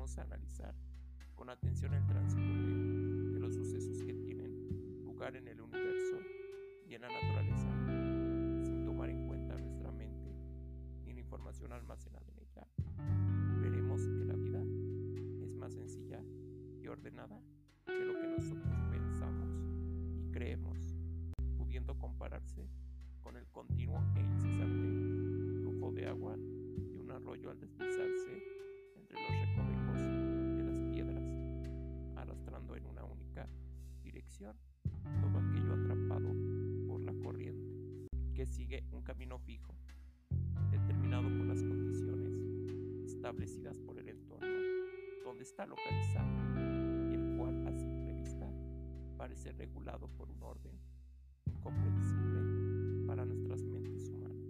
debemos analizar con atención el tránsito de, los sucesos que tienen lugar en el universo y en la naturaleza, sin tomar en cuenta nuestra mente ni la información almacenada en ella. Veremos que la vida es más sencilla y ordenada de lo que nosotros pensamos y creemos, pudiendo compararse con el continuo e incesante todo aquello atrapado por la corriente, que sigue un camino fijo, determinado por las condiciones establecidas por el entorno donde está localizado, y el cual a simple vista parece regulado por un orden incomprensible para nuestras mentes humanas.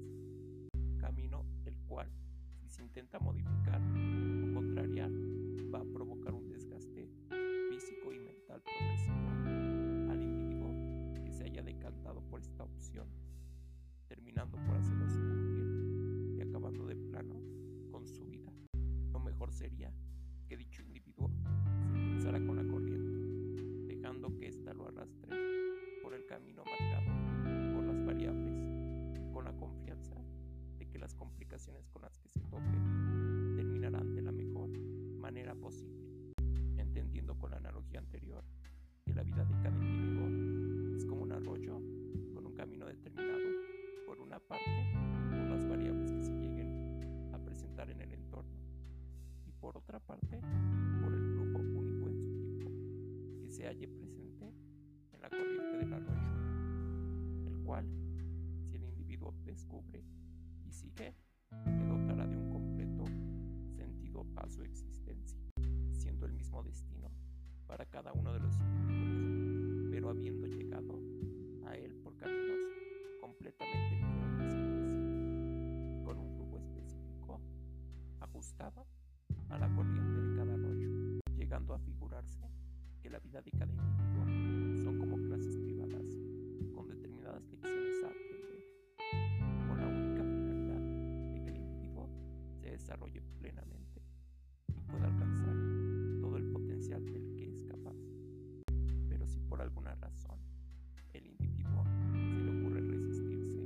Camino el cual, si se intenta modificar terminando por hacerlo sucumbir y acabando de plano con su vida. Lo mejor sería que dicho individuo se impulsara con la corriente, dejando que ésta lo arrastre por el camino marcado por las variables, con la confianza de que las complicaciones con las que se tope terminarán de la mejor manera posible, entendiendo con la analogía anterior que la vida de cada individuo parte por las variables que se lleguen a presentar en el entorno. Y por otra parte por el flujo único en su tipo que se halle presente en la corriente del arroyo, el cual, si el individuo descubre y sigue, le dotará de un completo sentido a su existencia, siendo el mismo destino para cada uno de los individuos, pero habiendo llegado a él por caminos completamente vida de cada individuo son como clases privadas con determinadas lecciones a aprender, con la única finalidad de que el individuo se desarrolle plenamente y pueda alcanzar todo el potencial del que es capaz. Pero si por alguna razón el individuo se le ocurre resistirse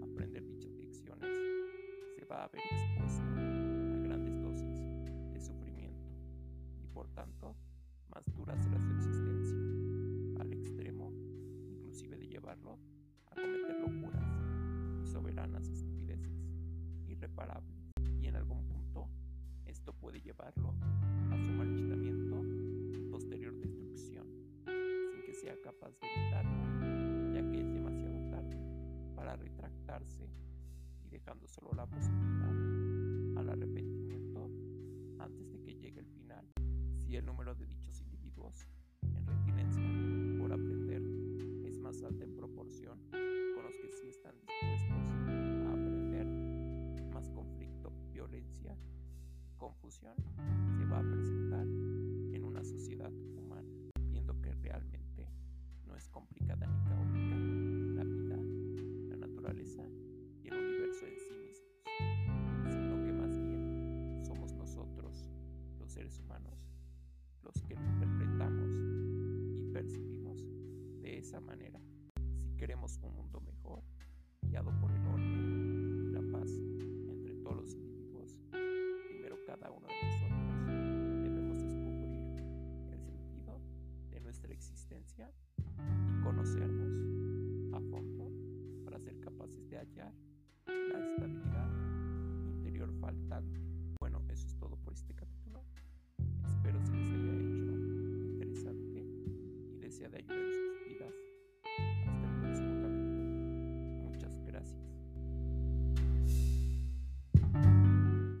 a aprender dichas lecciones, se va a ver expuesto a grandes dosis de sufrimiento y por tanto más duras de y soberanas estupideces irreparables. Y en algún punto esto puede llevarlo a su marchitamiento y posterior destrucción, sin que sea capaz de evitarlo, ya que es demasiado tarde para retractarse y dejando solo la posibilidad al arrepentimiento antes de que llegue el final. Si el número de dichos individuos en retinencia confusión se va a presentar en una sociedad humana, viendo que realmente no es complicada ni caótica la vida, la naturaleza y el universo en sí mismos, sino que más bien somos nosotros, los seres humanos, los que lo interpretamos y percibimos de esa manera. Si queremos un mundo mejor, nuestra existencia conocernos a fondo para ser capaces de hallar la estabilidad interior faltante. Bueno, eso es todo por este capítulo. Espero se les haya hecho interesante y desea de ayudar